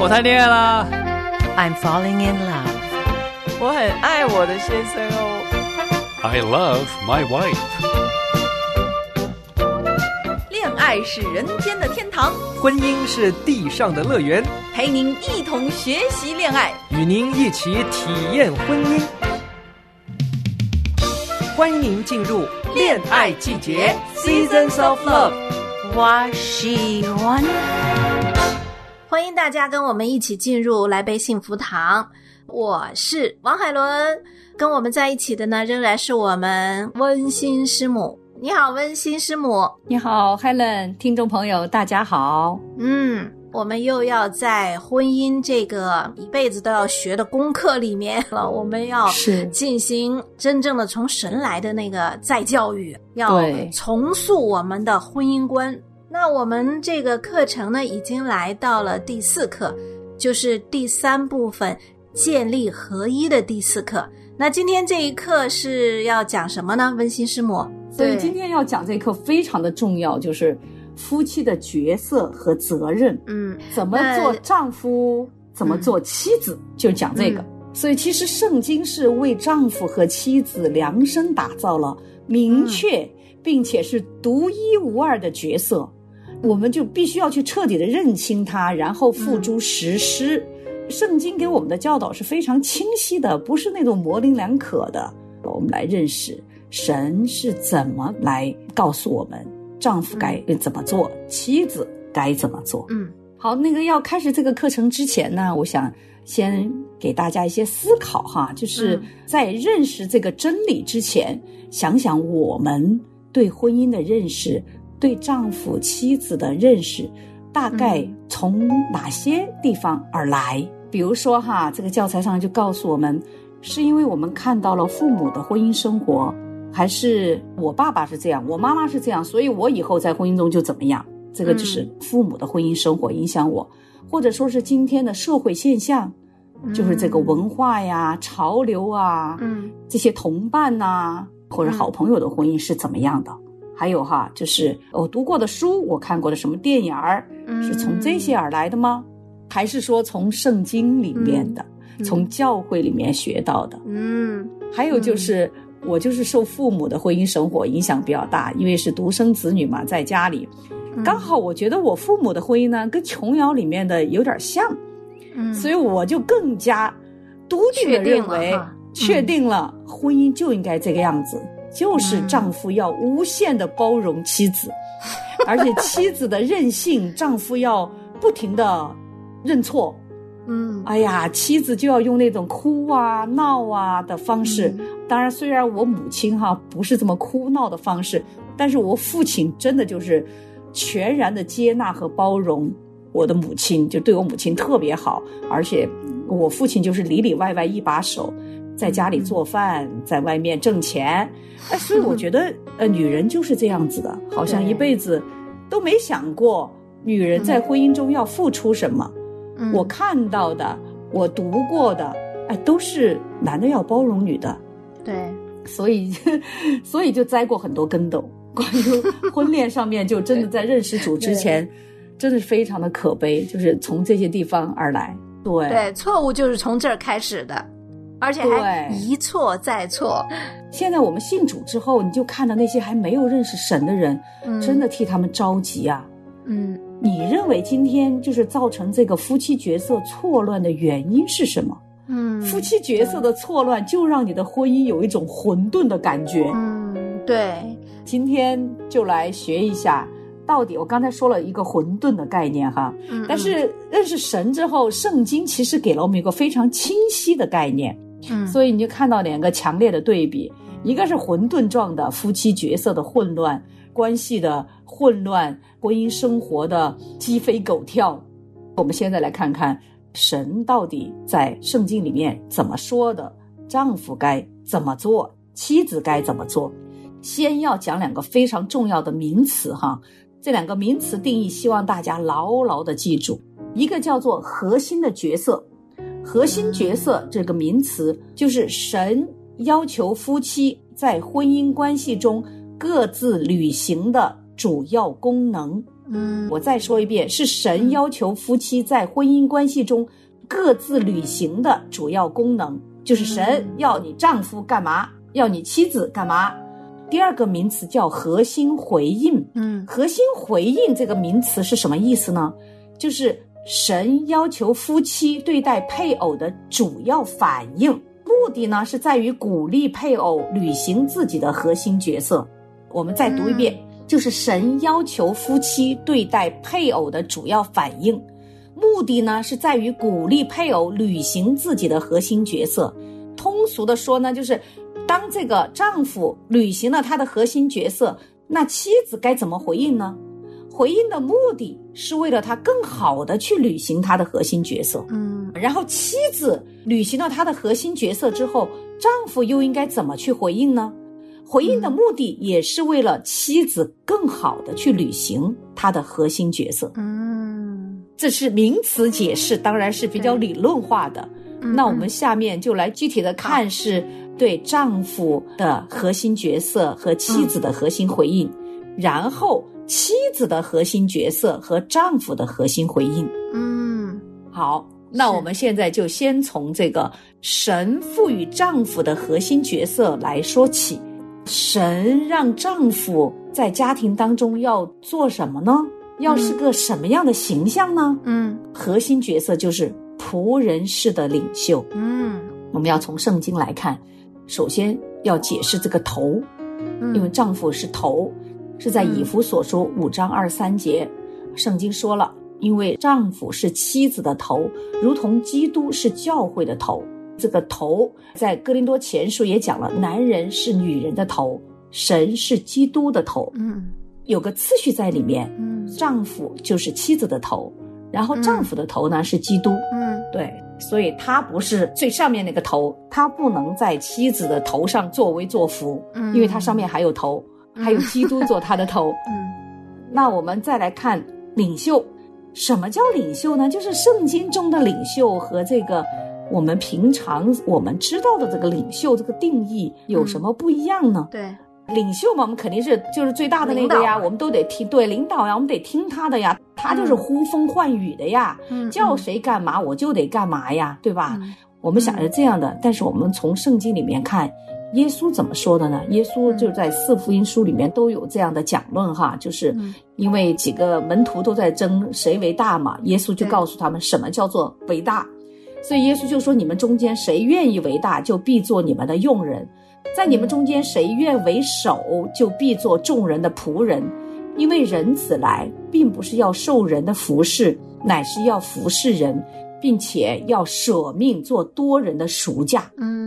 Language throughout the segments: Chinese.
我谈恋爱啦。I'm falling in love. 我很爱我的先生哦。I love my wife. 恋爱是人间的天堂，婚姻是地上的乐园，陪您一同学习恋爱。与您一起体验婚姻。欢迎您进入恋爱季节 （Seasons of Love）。我喜欢。欢迎大家跟我们一起进入来杯幸福堂。我是王海伦，跟我们在一起的呢，仍然是我们温馨师母。你好，温馨师母。你好，Helen，听众朋友，大家好。嗯，我们又要在婚姻这个一辈子都要学的功课里面了，我们要是进行真正的从神来的那个再教育，要重塑我们的婚姻观。那我们这个课程呢，已经来到了第四课，就是第三部分建立合一的第四课。那今天这一课是要讲什么呢？温馨师母，对所以今天要讲这一课非常的重要，就是夫妻的角色和责任，嗯，怎么做丈夫，怎么做妻子，就讲这个。所以其实圣经是为丈夫和妻子量身打造了明确并且是独一无二的角色，我们就必须要去彻底的认清它，然后付诸实施。圣经给我们的教导是非常清晰的，不是那种模棱两可的。我们来认识神是怎么来告诉我们，丈夫该怎么做，妻子该怎么做。嗯，好，那个要开始这个课程之前呢，我想先给大家一些思考哈，就是嗯在认识这个真理之前，想想我们对婚姻的认识，对丈夫妻子的认识，大概从哪些地方而来？比如说哈，这个教材上就告诉我们，是因为我们看到了父母的婚姻生活，还是我爸爸是这样，我妈妈是这样，所以我以后在婚姻中就怎么样？这个就是父母的婚姻生活影响我，或者说是今天的社会现象，就是这个文化呀、潮流啊，嗯这些同伴呐、或者好朋友的婚姻是怎么样的？还有哈，就是我读过的书，我看过的什么电影儿，嗯。是从这些而来的吗？还是说从圣经里面的，从教会里面学到的？嗯。还有就是，我就是受父母的婚姻生活影响比较大，因为是独生子女嘛，在家里，嗯。刚好我觉得我父母的婚姻呢，跟琼瑶里面的有点像，嗯，所以我就更加笃定的认为确定了婚姻就应该这个样子，就是丈夫要无限的包容妻子，而且妻子的任性，丈夫要不停的认错。嗯哎呀，妻子就要用那种哭啊、闹啊的方式。当然，虽然我母亲哈不是这么哭闹的方式，但是我父亲真的就是全然的接纳和包容我的母亲，就对我母亲特别好。而且我父亲就是里里外外一把手，在家里做饭，在外面挣钱。哎，所以我 觉得，呃，女人就是这样子的，好像一辈子都没想过女人在婚姻中要付出什么。嗯我看到的，我读过的，哎，都是男的要包容女的，对，所以，所以就栽过很多跟斗。关于婚恋上面，就真的在认识主之前，真的是非常的可悲，就是从这些地方而来。对，对，错误就是从这儿开始的，而且还一错再错。现在我们信主之后，你就看到那些还没有认识神的人，嗯真的替他们着急啊。嗯你认为今天就是造成这个夫妻角色错乱的原因是什么？嗯，夫妻角色的错乱，就让你的婚姻有一种混沌的感觉。嗯，对，今天就来学一下，到底我刚才说了一个混沌的概念哈，嗯但是认识神之后，圣经其实给了我们一个非常清晰的概念，嗯，所以你就看到两个强烈的对比，一个是混沌状的夫妻角色的混乱、关系的混乱、婚姻生活的鸡飞狗跳。我们现在来看看神到底在圣经里面怎么说的，丈夫该怎么做，妻子该怎么做。先要讲两个非常重要的名词哈，这两个名词定义，希望大家牢牢的记住。一个叫做核心的角色，核心角色这个名词就是神要求夫妻在婚姻关系中各自履行的主要功能。嗯我再说一遍，是神要求夫妻在婚姻关系中各自履行的主要功能，就是神要你丈夫干嘛，要你妻子干嘛。第二个名词叫核心回应，嗯核心回应这个名词是什么意思呢？就是神要求夫妻对待配偶的主要反应，目的呢是在于鼓励配偶履行自己的核心角色。我们再读一遍，就是神要求夫妻对待配偶的主要反应，目的呢是在于鼓励配偶履行自己的核心角色。通俗的说呢，就是当这个丈夫履行了他的核心角色，那妻子该怎么回应呢？回应的目的是为了他更好的去履行他的核心角色。嗯然后妻子履行了她的核心角色之后，丈夫又应该怎么去回应呢？回应的目的也是为了妻子更好的去履行她的核心角色。嗯，这是名词解释，当然是比较理论化的。嗯那我们下面就来具体的看，是对丈夫的核心角色和妻子的核心回应，然后妻子的核心角色和丈夫的核心回应。嗯好，那我们现在就先从这个神赋予丈夫的核心角色来说起。神让丈夫在家庭当中要做什么呢？要是个什么样的形象呢？嗯核心角色就是仆人式的领袖。嗯我们要从圣经来看，首先要解释这个头，嗯，因为丈夫是头，是在以弗所书五章二三节，圣经说了，因为丈夫是妻子的头，如同基督是教会的头。这个头在哥林多前书也讲了，男人是女人的头，神是基督的头，嗯。有个次序在里面。嗯。丈夫就是妻子的头，然后丈夫的头呢是基督，嗯。对，所以他不是最上面那个头，他不能在妻子的头上作威作福，嗯。因为他上面还有头，还有基督做他的头。嗯。那我们再来看领袖，什么叫领袖呢？就是圣经中的领袖和这个我们平常我们知道的这个领袖这个定义有什么不一样呢？对，领袖嘛，我们肯定是就是最大的那个呀，我们都得听对领导呀，我们得听他的呀，他就是呼风唤雨的呀，嗯叫谁干嘛我就得干嘛呀，对吧？嗯。我们想着这样的，但是我们从圣经里面看，耶稣怎么说的呢？耶稣就在四福音书里面都有这样的讲论哈，就是嗯因为几个门徒都在争谁为大嘛，耶稣就告诉他们什么叫做为大，所以耶稣就说你们中间谁愿意为大，就必做你们的用人；在你们中间谁愿为首，就必做众人的仆人。因为人子来，并不是要受人的服侍，乃是要服侍人，并且要舍命做多人的赎价。嗯，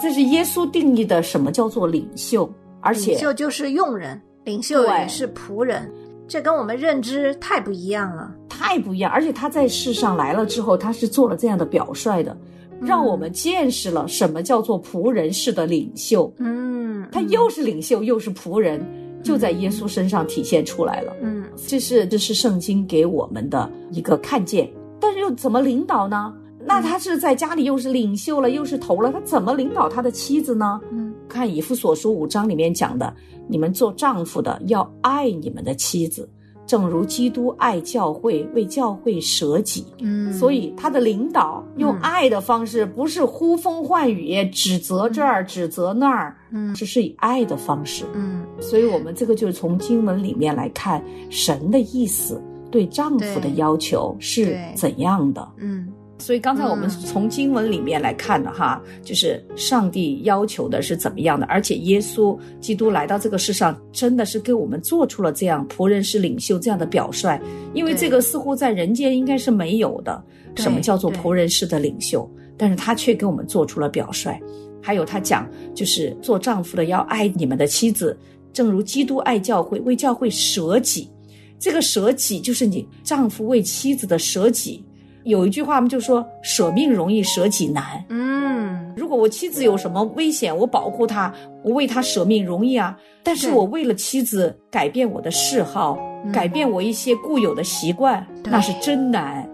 这是耶稣定义的什么叫做领袖，而且领袖就是用人，领袖也是仆人，这跟我们认知太不一样了。太不一样。而且他在世上来了之后，他是做了这样的表率的，让我们见识了什么叫做仆人式的领袖。嗯，他又是领袖又是仆人，就在耶稣身上体现出来了。嗯这是这是圣经给我们的一个看见，但是又怎么领导呢？那他是在家里又是领袖了，又是头了，他怎么领导他的妻子呢？嗯看以弗所书五章里面讲的，你们做丈夫的要爱你们的妻子，正如基督爱教会，为教会舍己。嗯，所以他的领导用嗯爱的方式，不是呼风唤雨，指责这儿，指责那儿，嗯这是以爱的方式。嗯所以，我们这个就是从经文里面来看神的意思，对丈夫的要求是怎样的。嗯所以刚才我们嗯从经文里面来看的哈，就是上帝要求的是怎么样的，而且耶稣基督来到这个世上，真的是给我们做出了这样仆人是领袖这样的表率，因为这个似乎在人间应该是没有的，什么叫做仆人式的领袖？但是他却给我们做出了表率。还有他讲，就是做丈夫的要爱你们的妻子，正如基督爱教会，为教会舍己。这个舍己就是你丈夫为妻子的舍己。有一句话，我们就说舍命容易，舍己难。嗯如果我妻子有什么危险，我保护她，我为她舍命容易啊。但是我为了妻子改变我的嗜好，嗯改变我一些固有的习惯，那是真难。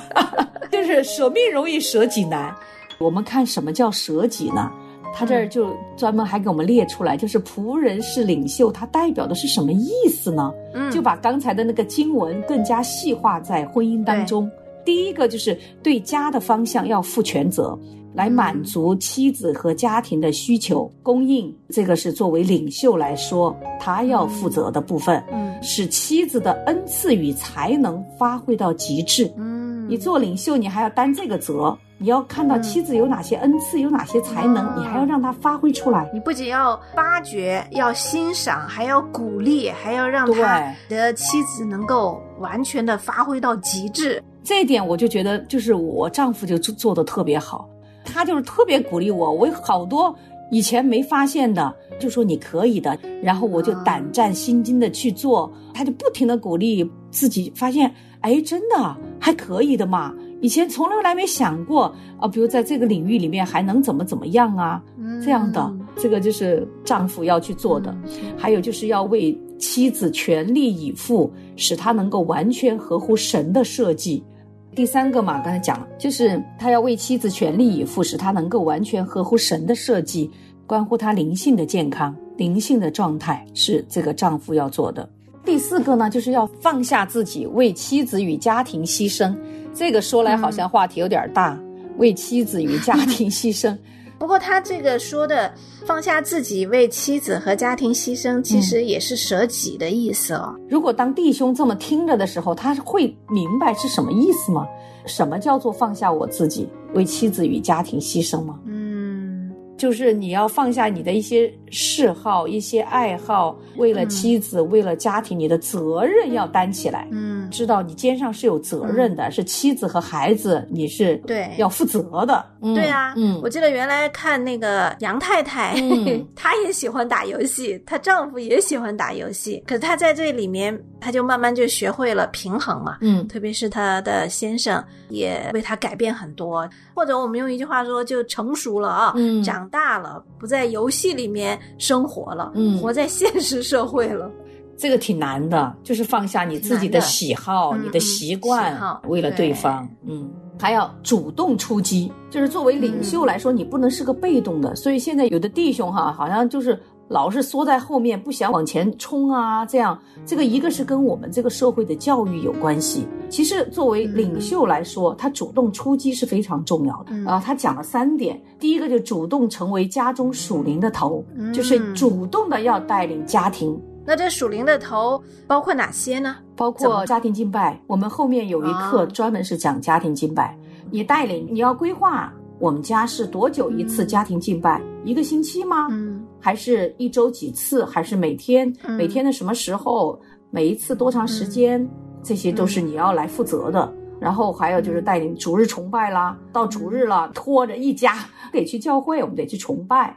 就是舍命容易，舍己难。我们看什么叫舍己呢？他这儿就专门还给我们列出来，就是仆人是领袖，它代表的是什么意思呢？嗯就把刚才的那个经文更加细化在婚姻当中。第一个就是对家的方向要负全责，来满足妻子和家庭的需求供应，这个是作为领袖来说他要负责的部分，嗯使妻子的恩赐与才能发挥到极致。嗯，你做领袖，你还要担这个责，你要看到妻子有哪些恩赐，有哪些才能，哦你还要让她发挥出来。你不仅要发掘，要欣赏，还要鼓励，还要让他的妻子能够完全的发挥到极致。这一点我就觉得，就是我丈夫就做做的特别好，他就是特别鼓励我，我有好多以前没发现的，就说你可以的，然后我就胆战心惊的去做，他就不停的鼓励自己，发现哎，真的还可以的嘛。以前从来没想过啊，比如在这个领域里面还能怎么怎么样啊，这样的，这个就是丈夫要去做的。还有就是要为妻子全力以赴，使她能够完全合乎神的设计。第三个嘛，刚才讲了，就是他要为妻子全力以赴，使他能够完全合乎神的设计，关乎他灵性的健康、灵性的状态，是这个丈夫要做的。第四个呢，就是要放下自己，为妻子与家庭牺牲。这个说来好像话题有点大，为妻子与家庭牺牲。不过他这个说的放下自己为妻子和家庭牺牲，其实也是舍己的意思哦。如果当弟兄这么听着的时候，他会明白是什么意思吗？什么叫做放下我自己，为妻子与家庭牺牲吗？嗯，就是你要放下你的一些嗜好、一些爱好，为了妻子、为了家庭，你的责任要担起来。嗯，知道你肩上是有责任的，是妻子和孩子，你是对。要负责的。嗯对啊，嗯。我记得原来看那个杨太太，嗯。她也喜欢打游戏，她丈夫也喜欢打游戏，可是她在这里面，她就慢慢就学会了平衡嘛。嗯。特别是她的先生也为她改变很多，或者我们用一句话说，就成熟了啊，嗯。长大了，不在游戏里面生活了，嗯活在现实社会了。这个挺难的，就是放下你自己的喜好、嗯你的习惯，为了对方，嗯，还要主动出击。就是作为领袖来说，你不能是个被动的。所以现在有的弟兄哈，好像就是老是缩在后面，不想往前冲啊，这样。这个一个是跟我们这个社会的教育有关系。其实作为领袖来说，他主动出击是非常重要的。嗯啊，他讲了三点，第一个就主动成为家中属灵的头，嗯就是主动的要带领家庭。那这属灵的头包括哪些呢？包括家庭敬拜，我们后面有一课啊专门是讲家庭敬拜。你带领，你要规划我们家是多久一次家庭敬拜？一个星期吗？嗯还是一周几次？还是每天？嗯每天的什么时候？每一次多长时间？这些都是你要来负责的。然后还有就是带领逐日崇拜啦，到逐日了，拖着一家 得去教会，我们得去崇拜。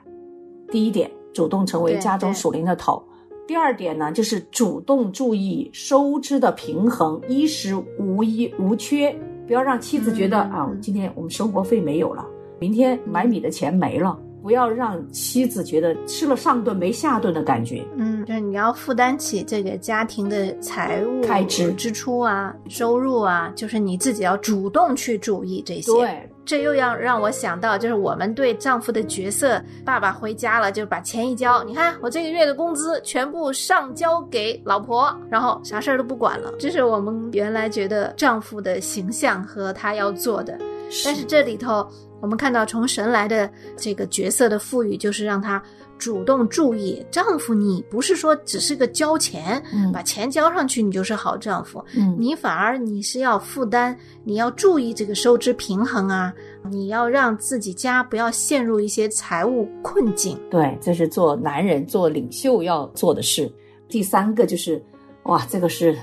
第一点，主动成为家中属灵的头。第二点呢，就是主动注意收支的平衡，衣食无一无缺，不要让妻子觉得、嗯啊，今天我们生活费没有了，明天买米的钱没了，不要让妻子觉得吃了上顿没下顿的感觉。嗯，就是你要负担起这个家庭的财务开支支出啊、收入啊，就是你自己要主动去注意这些。，对，这又要让我想到，就是我们对丈夫的角色，爸爸回家了就把钱一交，你看我这个月的工资全部上交给老婆，然后啥事儿都不管了。这是我们原来觉得丈夫的形象和他要做的，但是这里头我们看到从神来的这个角色的赋予，就是让他主动注意丈夫。你不是说只是个交钱，嗯把钱交上去，你就是好丈夫。嗯，你反而你是要负担，你要注意这个收支平衡啊，你要让自己家不要陷入一些财务困境。对，这是做男人、做领袖要做的事。第三个就是，哇，这个是、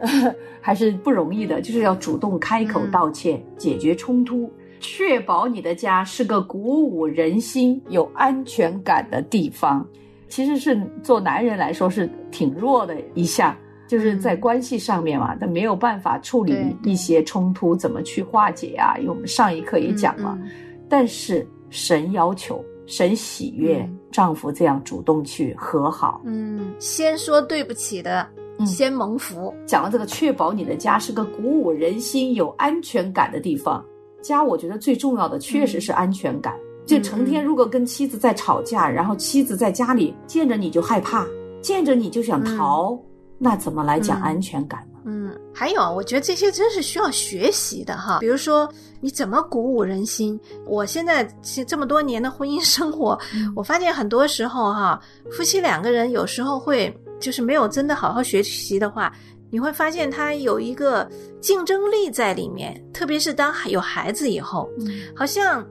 还是不容易的，就是要主动开口嗯道歉，解决冲突，确保你的家是个鼓舞人心、有安全感的地方。其实是做男人来说是挺弱的一项，就是在关系上面嘛，他没有办法处理一些冲突，怎么去化解啊？因为我们上一课也讲了。嗯但是神要求，神喜悦、嗯丈夫这样主动去和好。嗯，先说对不起的，嗯先蒙福。讲了这个，确保你的家是个鼓舞人心、有安全感的地方。家，我觉得最重要的确实是安全感。就成天如果跟妻子在吵架，然后妻子在家里见着你就害怕，见着你就想逃，那怎么来讲安全感呢？嗯，还有，我觉得这些真是需要学习的哈。比如说，你怎么鼓舞人心？我现在其实这么多年的婚姻生活，我发现很多时候哈，夫妻两个人有时候会就是没有真的好好学习的话，你会发现他有一个竞争力在里面，特别是当有孩子以后，好像。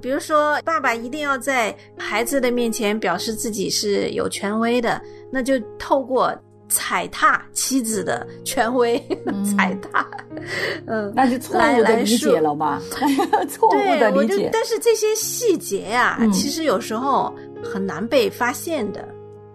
比如说，爸爸一定要在孩子的面前表示自己是有权威的，那就透过踩踏妻子的权威，踩踏，嗯，那是错误的理解了吗？错误的理解。但是这些细节呀，其实有时候很难被发现的。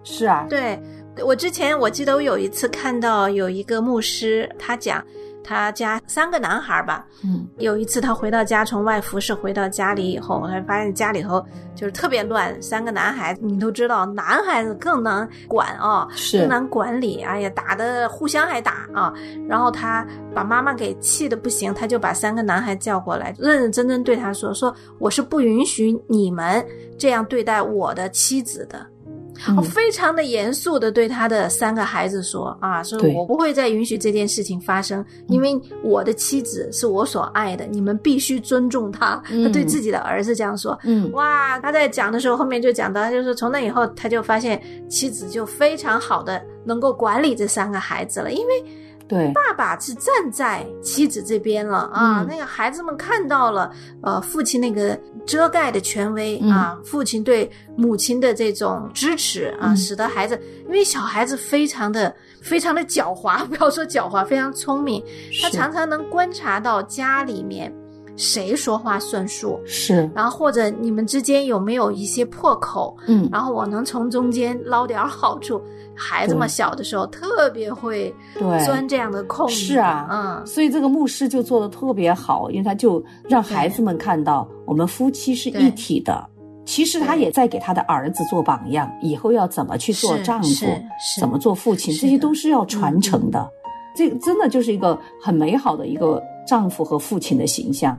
是啊，对我之前我记得我有一次看到有一个牧师，他讲。他家三个男孩吧，嗯，有一次他回到家，从外服侍回到家里以后，他发现家里头就是特别乱。三个男孩子，你都知道，男孩子更难管啊，是更难管理。哎呀，打的互相还打啊。然后他把妈妈给气的不行，他就把三个男孩叫过来，认认真真对他说：“说我是不允许你们这样对待我的妻子的。”我非常的严肃的对他的三个孩子说：“啊，说我不会再允许这件事情发生，因为我的妻子是我所爱的，你们必须尊重她。”他对自己的儿子这样说。嗯，哇，他在讲的时候，后面就讲到，就是从那以后，他就发现妻子就非常好的能够管理这三个孩子了，因为。对，爸爸是站在妻子这边了啊！那个孩子们看到了，呃，父亲那个遮盖的权威啊，父亲对母亲的这种支持啊，使得孩子，因为小孩子非常的、非常的狡猾，不要说狡猾，非常聪明，他常常能观察到家里面谁说话算数，是，然后或者你们之间有没有一些破口，嗯，然后我能从中间捞点好处。孩子们小的时候特别会钻这样的空。子，是啊，嗯，所以这个牧师就做的特别好，因为他就让孩子们看到我们夫妻是一体的。其实他也在给他的儿子做榜样，以后要怎么去做丈夫，怎么做父亲，这些都是要传承的。这个真的就是一个很美好的一个丈夫和父亲的形象。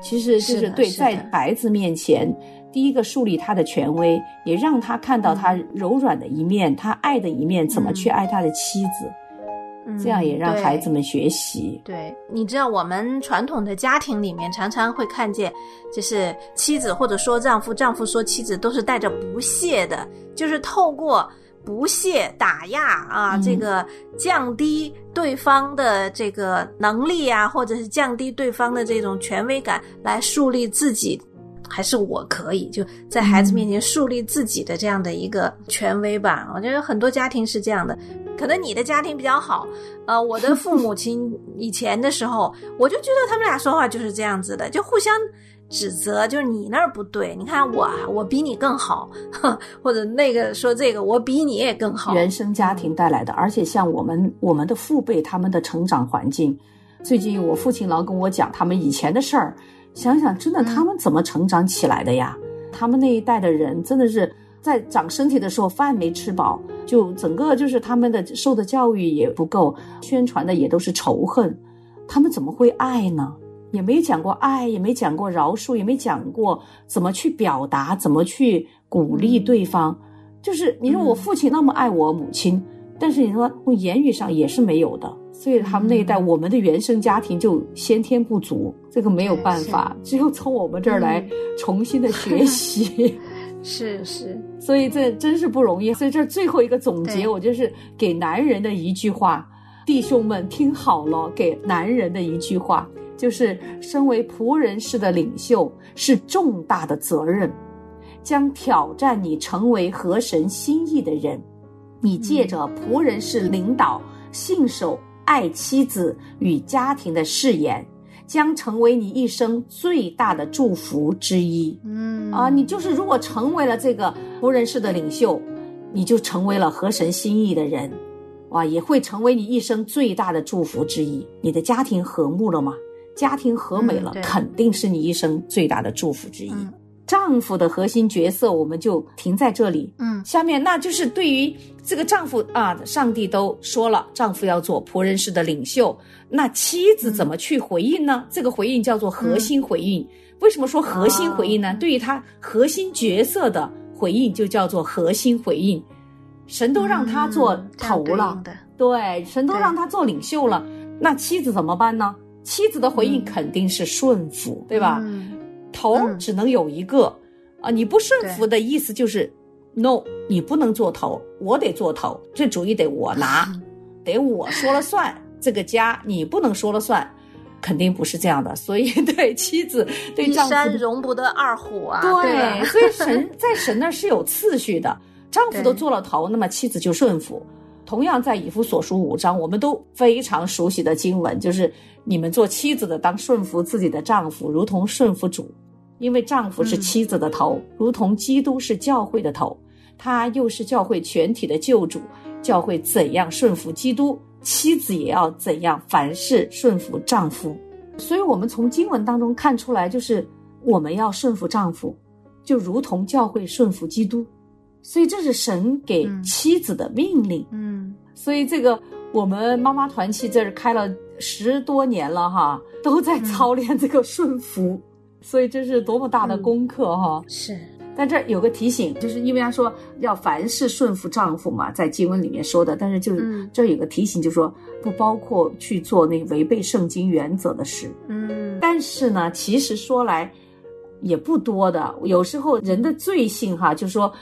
其实就是对在孩子面前。第一个树立他的权威，也让他看到他柔软的一面，他爱的一面，怎么去爱他的妻子，这样也让孩子们学习。对，你知道我们传统的家庭里面常常会看见，就是妻子或者说丈夫，丈夫说妻子都是带着不屑的，就是透过不屑打压啊，这个降低对方的这个能力啊，或者是降低对方的这种权威感，来树立自己。还是我可以就在孩子面前树立自己的这样的一个权威吧。我觉得很多家庭是这样的，可能你的家庭比较好。呃，我的父母亲以前的时候，我就觉得他们俩说话就是这样子的，就互相指责，就是你那儿不对，你看我我比你更好，或者那个说这个我比你也更好。原生家庭带来的，而且像我们我们的父辈他们的成长环境，最近我父亲老跟我讲他们以前的事儿。想想，真的，他们怎么成长起来的呀？他们那一代的人，真的是在长身体的时候饭没吃饱，就整个就是他们的受的教育也不够，宣传的也都是仇恨，他们怎么会爱呢？也没讲过爱，也没讲过饶恕，也没讲过怎么去表达，怎么去鼓励对方。就是你说我父亲那么爱我母亲，但是你说从言语上也是没有的。所以他们那一代，我们的原生家庭就先天不足，这个没有办法，只有从我们这儿来重新的学习。是是，所以这真是不容易。所以这最后一个总结，我就是给男人的一句话，弟兄们听好了，给男人的一句话，就是身为仆人式的领袖是重大的责任，将挑战你成为合神心意的人。你借着仆人式领导，信守。爱妻子与家庭的誓言，将成为你一生最大的祝福之一。嗯啊，你就是如果成为了这个仆人式的领袖，你就成为了合神心意的人，哇，也会成为你一生最大的祝福之一。你的家庭和睦了吗？家庭和美了，肯定是你一生最大的祝福之一。丈夫的核心角色，我们就停在这里。嗯下面那就是对于这个丈夫啊，上帝都说了，丈夫要做仆人式的领袖，那妻子怎么去回应呢？这个回应叫做核心回应。为什么说核心回应呢？对于他核心角色的回应，就叫做核心回应。神都让他做头了，对对，神都让他做领袖了，那妻子怎么办呢？妻子的回应嗯肯定是顺服，对吧？嗯头嗯只能有一个啊，你不顺服的意思就是 no，你不能做头，我得做头，这主意得我拿，嗯 得我说了算，这个家你不能说了算，肯定不是这样的。所以 对妻子对丈夫山容不得二虎啊，对吧？所以神在神那儿是有次序的，丈夫都做了头，那么妻子就顺服。同样在以弗所书五章，我们都非常熟悉的经文，就是你们做妻子的当顺服自己的丈夫，如同顺服主，因为丈夫是嗯妻子的头，如同基督是教会的头，他又是教会全体的救主。教会怎样顺服基督，妻子也要怎样，凡事顺服丈夫。所以，我们从经文当中看出来，就是我们要顺服丈夫，就如同教会顺服基督。所以，这是神给嗯妻子的命令。嗯所以，这个我们妈妈团契这儿开了十多年了哈，都在操练这个顺服。所以，这是多么大的功课哈！是但这儿有个提醒，就是因为他说要凡事顺服丈夫嘛，在经文里面说的，但是就是、嗯这儿有个提醒，就说不包括去做那违背圣经原则的事。嗯但是呢，其实说来也不多的，有时候人的罪性哈，就说，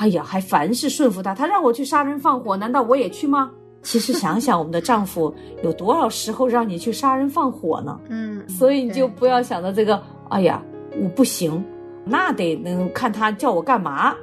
哎呀，还凡事顺服他，他让我去杀人放火，难道我也去吗？其实想想，我们的丈夫有多少时候让你去杀人放火呢？嗯，所以你就不要想到这个，哎呀，我不行，那得能看他叫我干嘛。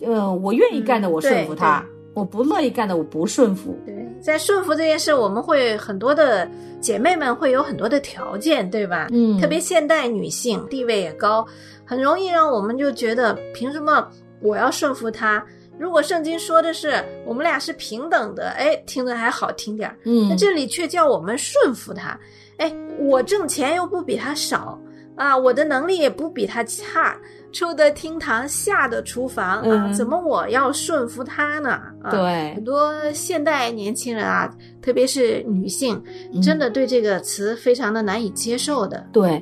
呃，我愿意干的嗯我顺服对他，我不乐意干的我不顺服。对，在顺服这件事，我们会很多的姐妹们会有很多的条件，对吧？嗯特别现代女性地位也高，很容易让我们就觉得凭什么我要顺服他？如果圣经说的是我们俩是平等的，哎，听着还好听点儿。嗯那这里却叫我们顺服他，哎，我挣钱又不比他少啊，我的能力也不比他差，出得厅堂，下得厨房啊，嗯怎么我要顺服他呢？啊、对很多现代年轻人啊，特别是女性，嗯真的对这个词非常的难以接受的。对，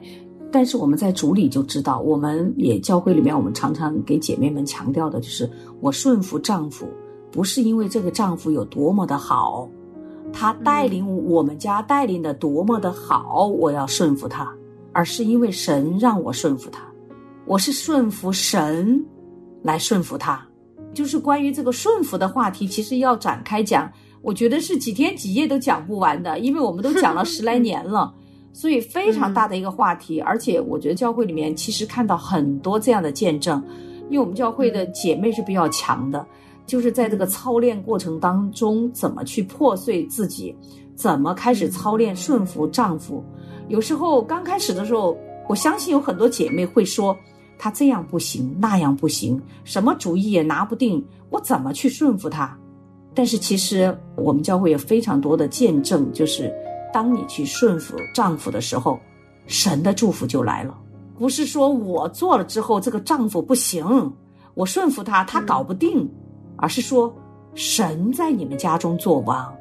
但是我们在主里就知道，我们也教会里面，我们常常给姐妹们强调的就是，我顺服丈夫，不是因为这个丈夫有多么的好，他带领我们家带领的多么的好，我要顺服他，而是因为神让我顺服他，我是顺服神来顺服他。就是关于这个顺服的话题，其实要展开讲，我觉得是几天几夜都讲不完的，因为我们都讲了十来年了。所以非常大的一个话题，而且我觉得教会里面其实看到很多这样的见证，因为我们教会的姐妹是比较强的，就是在这个操练过程当中，怎么去破碎自己，怎么开始操练顺服丈夫。有时候刚开始的时候，我相信有很多姐妹会说，他这样不行，那样不行，什么主意也拿不定，我怎么去顺服他？但是其实我们教会有非常多的见证，就是。当你去顺服丈夫的时候，神的祝福就来了。不是说我做了之后这个丈夫不行，我顺服他，他搞不定，而是说神在你们家中做王，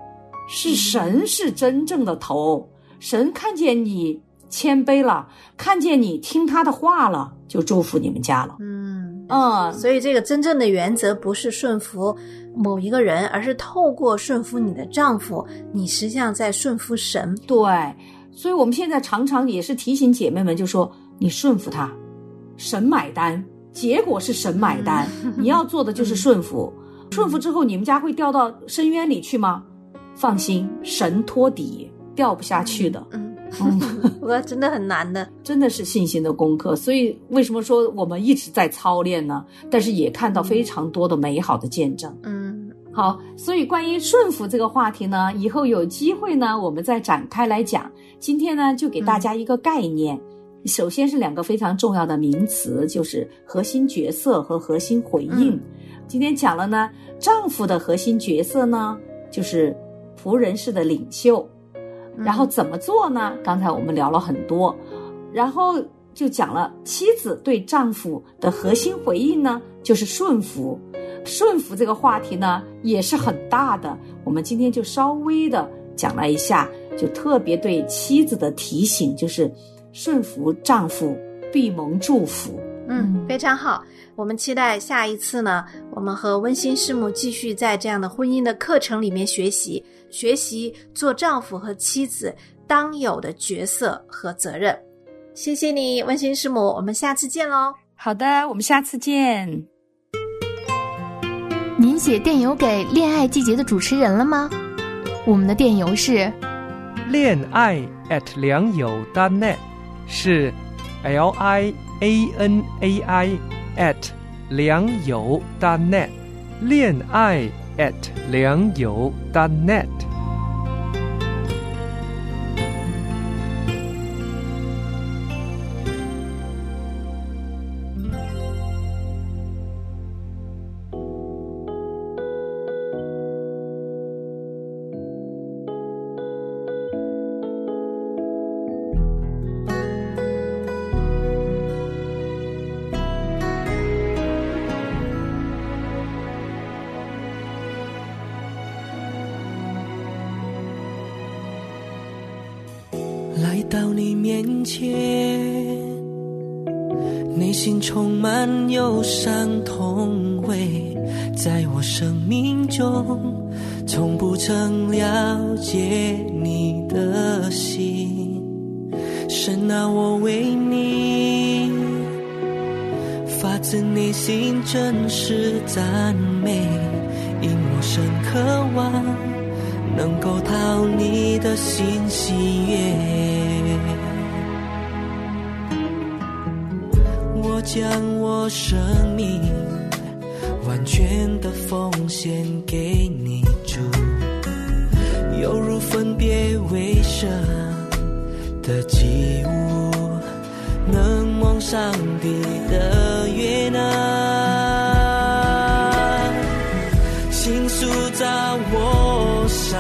是神是真正的头。神看见你谦卑了，看见你听他的话了，就祝福你们家了。嗯嗯，所以这个真正的原则不是顺服某一个人，而是透过顺服你的丈夫，你实际上在顺服神。对，所以我们现在常常也是提醒姐妹们，就说你顺服他，神买单，结果是神买单，你要做的就是顺服。顺服之后，你们家会掉到深渊里去吗？放心，神托底，掉不下去的。嗯，嗯，不过真的很难的。真的是信心的功课。所以为什么说我们一直在操练呢？但是也看到非常多的美好的见证。嗯好，所以关于顺服这个话题呢，以后有机会呢，我们再展开来讲。今天呢，就给大家一个概念。首先是两个非常重要的名词，就是核心角色和核心回应。今天讲了呢，丈夫的核心角色呢，就是仆人式的领袖。然后怎么做呢？刚才我们聊了很多。然后就讲了妻子对丈夫的核心回应呢，就是顺服。顺服这个话题呢，也是很大的。我们今天就稍微的讲了一下，就特别对妻子的提醒，就是顺服丈夫必蒙祝福。嗯，非常好。我们期待下一次呢，我们和温馨师母继续在这样的婚姻的课程里面学习，学习做丈夫和妻子当有的角色和责任。谢谢你，温馨师母，我们下次见喽。好的，我们下次见。您写电邮给恋爱季节的主持人了吗？我们的电邮是恋爱 at 良友 .net，是 L I A N A I at 良友 .net，恋爱 at 良友 .net。到你面前，内心充满忧伤痛悔，在我生命中，从不曾了解你的心。神啊，我为你发自内心真实赞美，因我深渴望。能够讨你的心喜悦，将我生命完全的奉献给你主，犹如分别为圣的祭物，能蒙上帝的悦纳，倾诉在我。上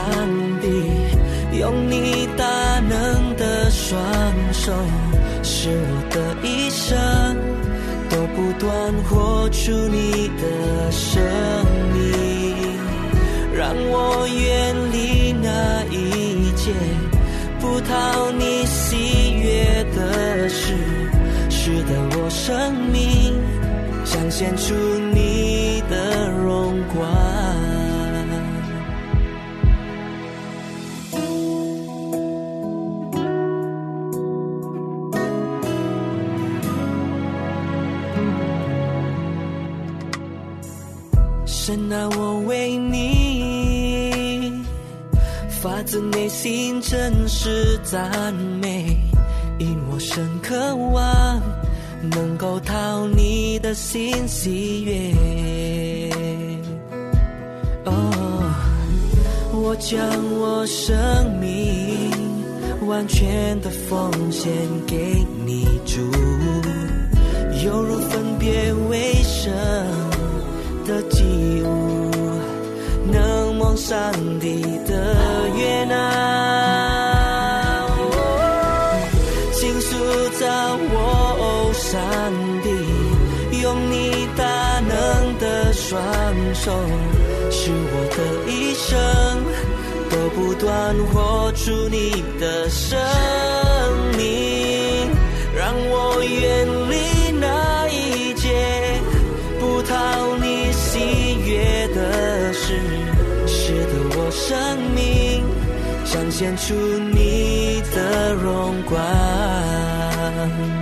帝用你大能的双手，出你的生命，让我远离那一切不讨你喜悦的事，使得我生命彰显出你神啊，我为你发自内心真实赞美，因我深渴望能够讨你的心喜悦。哦，我将我生命完全的奉献给你主，犹如分别为圣。上帝的悦纳，倾诉在我，上帝，用你大能的双手，使我的一生都不断活出你的生命，让我远离彰显出你的荣光。